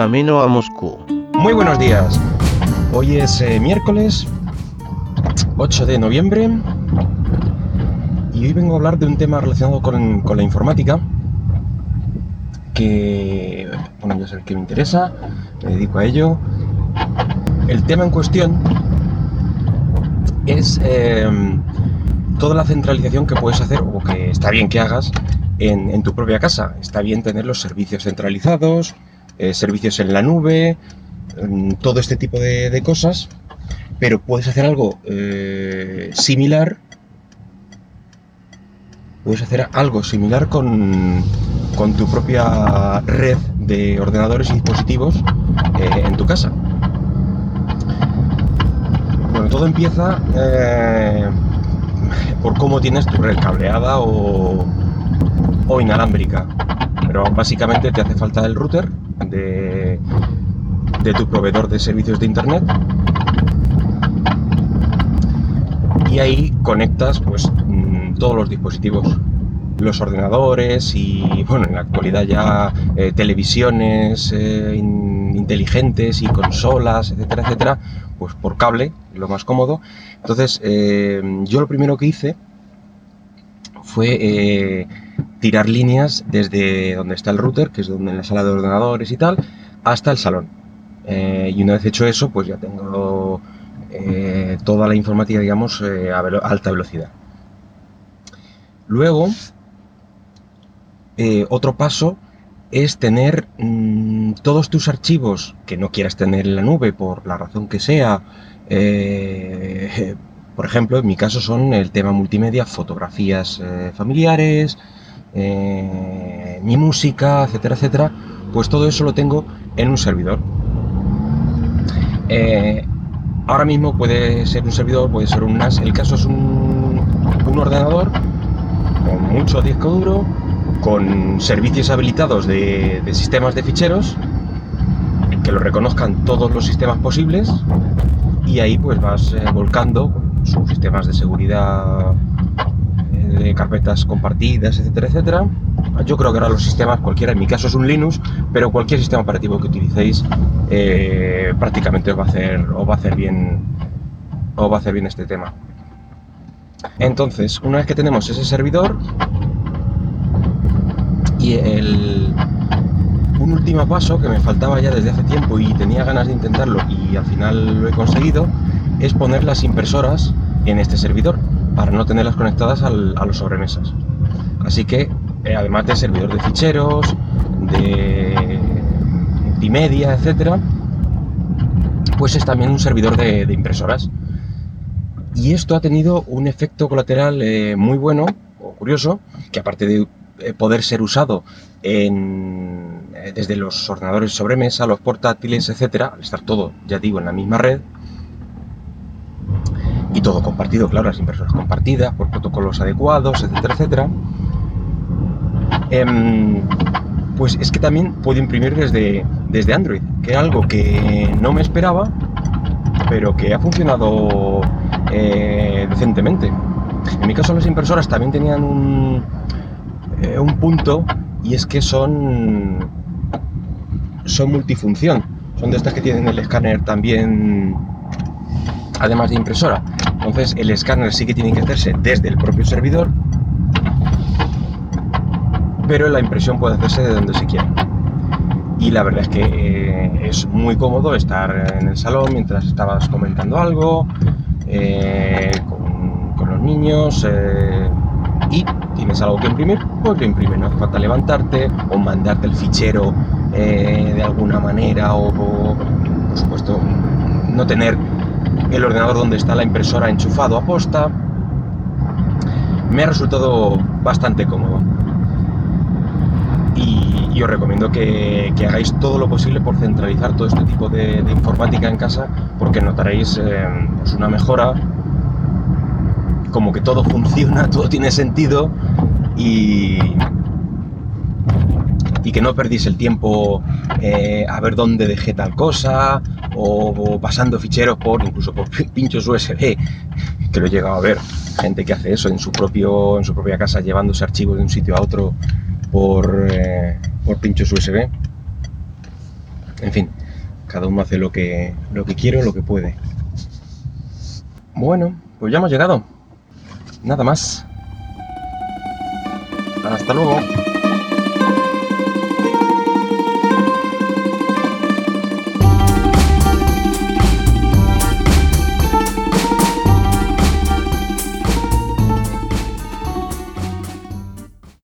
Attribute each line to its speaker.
Speaker 1: camino a Moscú.
Speaker 2: Muy buenos días. Hoy es eh, miércoles 8 de noviembre y hoy vengo a hablar de un tema relacionado con, con la informática que, bueno, ya es el que me interesa, me dedico a ello. El tema en cuestión es em, toda la centralización que puedes hacer o que está bien que hagas en, tu propia casa. Está bien tener los servicios centralizados, eh, servicios en la nube, em, todo este tipo de, cosas, pero puedes hacer algo eh, similar. Puedes hacer algo similar con, con tu propia red de ordenadores y dispositivos eh, en tu casa. Bueno, todo empieza por cómo tienes tu red cableada o, o inalámbrica. Pero básicamente te hace falta el router de, de tu proveedor de servicios de internet. Y ahí conectas pues mm, todos los dispositivos los ordenadores y bueno en la actualidad ya eh, televisiones eh, inteligentes y consolas etcétera etcétera pues por cable lo más cómodo. Entonces eh, yo lo primero que hice fue tirar líneas desde donde está el router, que es donde en la sala de ordenadores y tal, hasta el salón. Eh, y una vez hecho eso, pues ya tengo eh, toda la informática, digamos, eh, a alta velocidad. Luego, otro paso es tener mm, todos tus archivos que no quieras tener en la nube por la razón que sea. Por ejemplo, en mi caso son el tema multimedia, fotografías familiares, eh, mi música, etcétera, etcétera, pues todo eso lo tengo en un servidor. Eh, ahora mismo puede ser un servidor, puede ser un NAS, el caso es un, ordenador con mucho disco duro, con servicios habilitados de, sistemas de ficheros, que lo reconozcan todos los sistemas posibles, y ahí pues vas eh, volcando sus sistemas de seguridad de carpetas compartidas, etcétera, etcétera. Yo creo que ahora los sistemas, cualquiera, en mi caso es un Linux, pero cualquier sistema operativo que utilicéis eh, prácticamente os va a hacer, os va a hacer bien, os va a hacer bien este tema. Entonces, una vez que tenemos ese servidor y el, un último paso que me faltaba ya desde hace tiempo y tenía ganas de intentarlo y al final lo he conseguido, es poner las impresoras en este servidor para no tenerlas conectadas a los sobremesas. Así que, eh, además de servidor de ficheros, de multimedia, etcétera, pues es también un servidor de, impresoras. Y esto ha tenido un efecto colateral eh, muy bueno o curioso, que aparte de eh, poder ser usado desde los ordenadores sobremesa, los portátiles, etcétera, al estar todo, ya digo, en la misma red, y todo compartido, claro, las impresoras compartidas por protocolos adecuados, etcétera, etcétera. Em, pues es que también puedo imprimir desde, desde Android, que es algo que no me esperaba, pero que ha funcionado eh, decentemente. En mi caso las impresoras también tenían un, eh, un punto y es que son, son multifunción. Son de estas que tienen el escáner también además de impresora. Entonces el escáner sí que tiene que hacerse desde el propio servidor, pero la impresión puede hacerse de donde se quiera. Y la verdad es que eh, es muy cómodo estar en el salón mientras estabas comentando algo eh, con, los niños eh, y tienes algo que imprimir, pues lo imprime. No hace falta levantarte o mandarte el fichero de alguna manera o, por supuesto, no tener el ordenador donde está la impresora enchufado a posta. Me ha resultado bastante cómodo. Y, os recomiendo que, hagáis todo lo posible por centralizar todo este tipo de, informática en casa porque notaréis eh, pues una mejora, como que todo funciona, todo tiene sentido y, y que no perdís el tiempo eh, a ver dónde dejé tal cosa o, pasando ficheros por incluso por pinchos USB que lo he llegado a ver gente que hace eso en su propio en su propia casa llevándose archivos de un sitio a otro por, eh, por pinchos USB En fin, cada uno hace lo que, lo que quiere o lo que puede. Bueno, pues ya hemos llegado. Nada más. Hasta luego.